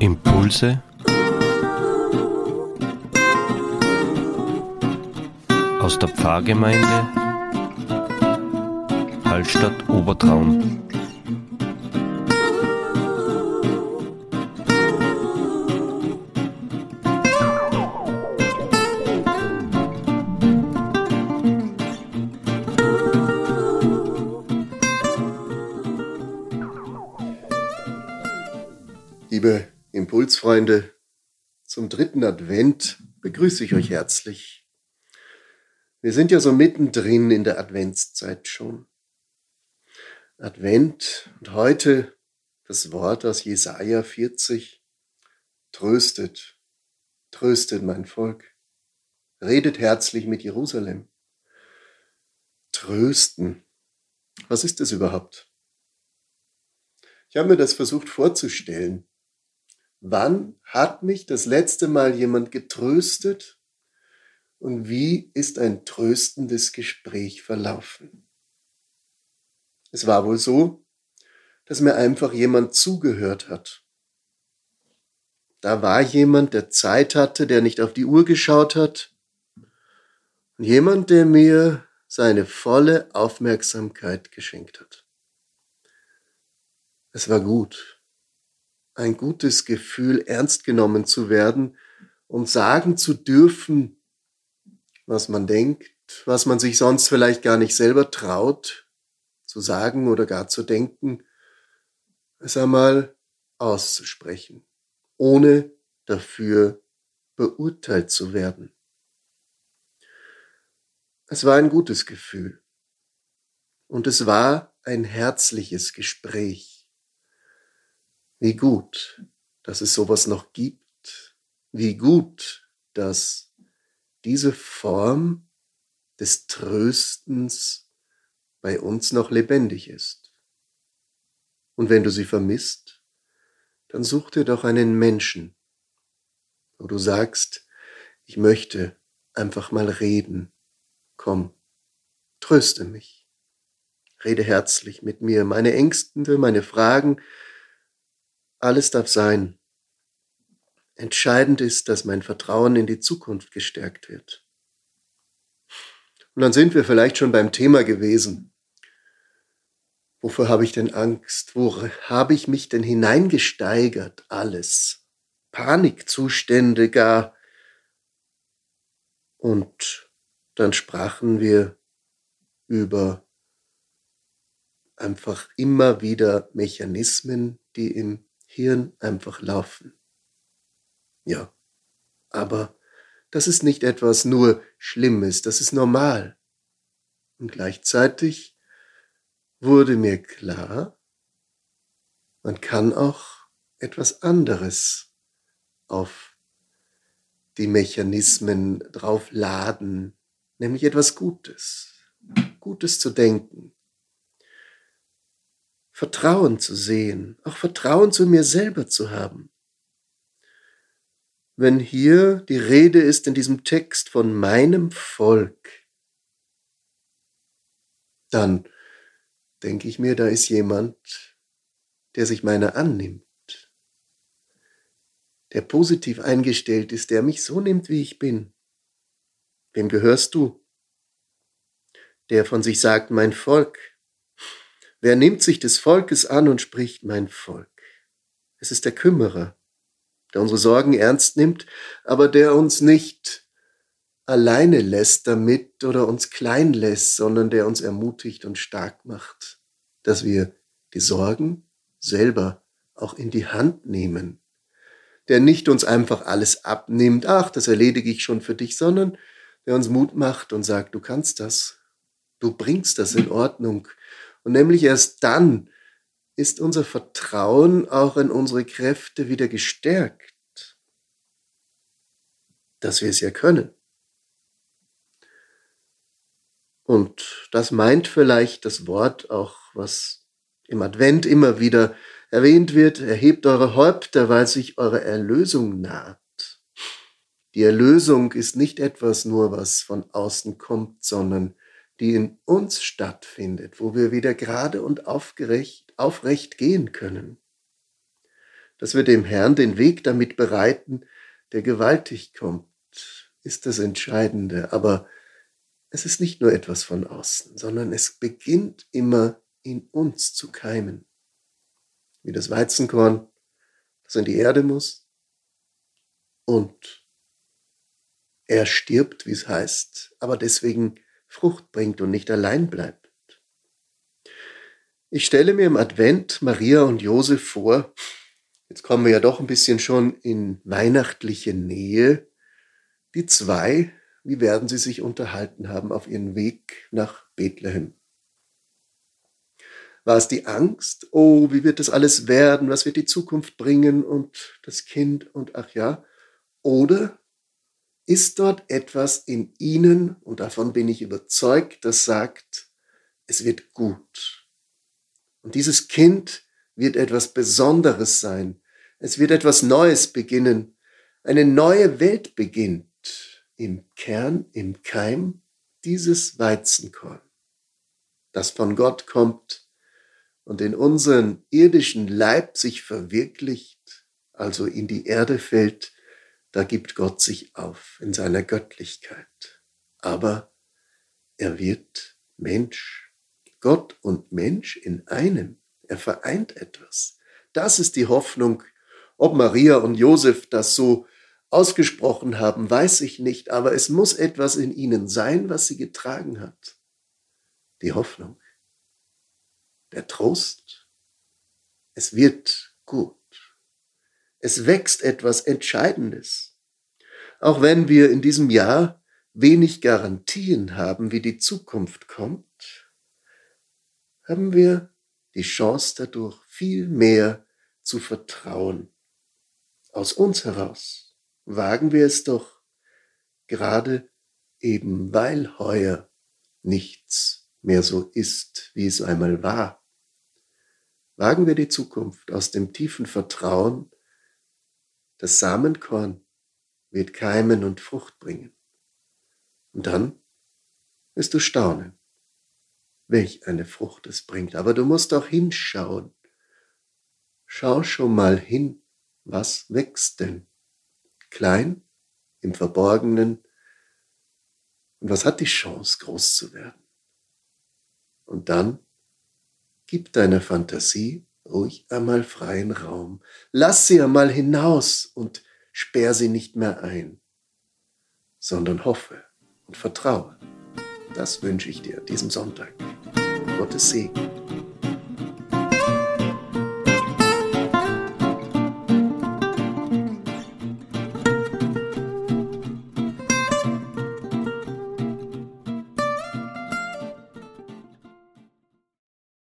Impulse aus der Pfarrgemeinde Hallstatt Obertraum. Liebe Impulsfreunde, zum dritten Advent begrüße ich euch herzlich. Wir sind ja so mittendrin in der Adventszeit schon. Advent und heute das Wort aus Jesaja 40. Tröstet, tröstet mein Volk. Redet herzlich mit Jerusalem. Trösten. Was ist das überhaupt? Ich habe mir das versucht vorzustellen. Wann hat mich das letzte Mal jemand getröstet und wie ist ein tröstendes Gespräch verlaufen? Es war wohl so, dass mir einfach jemand zugehört hat. Da war jemand, der Zeit hatte, der nicht auf die Uhr geschaut hat und jemand, der mir seine volle Aufmerksamkeit geschenkt hat. Es war gut ein gutes Gefühl, ernst genommen zu werden und sagen zu dürfen, was man denkt, was man sich sonst vielleicht gar nicht selber traut zu sagen oder gar zu denken, es einmal auszusprechen, ohne dafür beurteilt zu werden. Es war ein gutes Gefühl und es war ein herzliches Gespräch wie gut, dass es sowas noch gibt. Wie gut, dass diese Form des Tröstens bei uns noch lebendig ist. Und wenn du sie vermisst, dann such dir doch einen Menschen, wo du sagst, ich möchte einfach mal reden. Komm, tröste mich. Rede herzlich mit mir, meine Ängste, meine Fragen, alles darf sein. Entscheidend ist, dass mein Vertrauen in die Zukunft gestärkt wird. Und dann sind wir vielleicht schon beim Thema gewesen. Wofür habe ich denn Angst? Wo habe ich mich denn hineingesteigert? Alles. Panikzustände gar. Und dann sprachen wir über einfach immer wieder Mechanismen, die im Hirn einfach laufen. Ja, aber das ist nicht etwas nur Schlimmes, das ist normal. Und gleichzeitig wurde mir klar, man kann auch etwas anderes auf die Mechanismen drauf laden, nämlich etwas Gutes, Gutes zu denken, Vertrauen zu sehen, auch Vertrauen zu mir selber zu haben. Wenn hier die Rede ist in diesem Text von meinem Volk, dann denke ich mir, da ist jemand, der sich meiner annimmt, der positiv eingestellt ist, der mich so nimmt, wie ich bin. Wem gehörst du? Der von sich sagt, mein Volk, Wer nimmt sich des Volkes an und spricht mein Volk? Es ist der Kümmerer, der unsere Sorgen ernst nimmt, aber der uns nicht alleine lässt damit oder uns klein lässt, sondern der uns ermutigt und stark macht, dass wir die Sorgen selber auch in die Hand nehmen, der nicht uns einfach alles abnimmt, ach, das erledige ich schon für dich, sondern der uns Mut macht und sagt, du kannst das, du bringst das in Ordnung und nämlich erst dann ist unser Vertrauen auch in unsere Kräfte wieder gestärkt, dass wir es ja können. Und das meint vielleicht das Wort auch, was im Advent immer wieder erwähnt wird, erhebt eure Häupter, weil sich eure Erlösung naht. Die Erlösung ist nicht etwas nur, was von außen kommt, sondern die in uns stattfindet, wo wir wieder gerade und aufgerecht, aufrecht gehen können. dass wir dem Herrn den Weg damit bereiten, der gewaltig kommt, ist das Entscheidende. Aber es ist nicht nur etwas von außen, sondern es beginnt immer in uns zu keimen. Wie das Weizenkorn, das in die Erde muss und er stirbt, wie es heißt, aber deswegen Frucht bringt und nicht allein bleibt. Ich stelle mir im Advent Maria und Josef vor, jetzt kommen wir ja doch ein bisschen schon in weihnachtliche Nähe, die zwei, wie werden sie sich unterhalten haben auf ihren Weg nach Bethlehem? War es die Angst? Oh, wie wird das alles werden? Was wird die Zukunft bringen? Und das Kind und ach ja. Oder ist dort etwas in ihnen, und davon bin ich überzeugt, das sagt, es wird gut. Und dieses Kind wird etwas Besonderes sein. Es wird etwas Neues beginnen. Eine neue Welt beginnt im Kern, im Keim dieses Weizenkorn, das von Gott kommt und in unseren irdischen Leib sich verwirklicht, also in die Erde fällt, da gibt Gott sich auf in seiner Göttlichkeit. Aber er wird Mensch. Gott und Mensch in einem. Er vereint etwas. Das ist die Hoffnung. Ob Maria und Josef das so ausgesprochen haben, weiß ich nicht, aber es muss etwas in ihnen sein, was sie getragen hat. Die Hoffnung, der Trost. Es wird gut. Es wächst etwas Entscheidendes. Auch wenn wir in diesem Jahr wenig Garantien haben, wie die Zukunft kommt, haben wir die Chance dadurch viel mehr zu vertrauen. Aus uns heraus wagen wir es doch, gerade eben weil heuer nichts mehr so ist, wie es einmal war. Wagen wir die Zukunft aus dem tiefen Vertrauen, das Samenkorn wird keimen und Frucht bringen. Und dann wirst du staunen, welch eine Frucht es bringt. Aber du musst auch hinschauen. Schau schon mal hin, was wächst denn? klein, im Verborgenen. Und was hat die Chance, groß zu werden? Und dann gib deiner Fantasie ruhig einmal freien Raum. Lass sie einmal hinaus und sperr sie nicht mehr ein, sondern hoffe und vertraue. Das wünsche ich dir diesem Sonntag. Gottes Segen.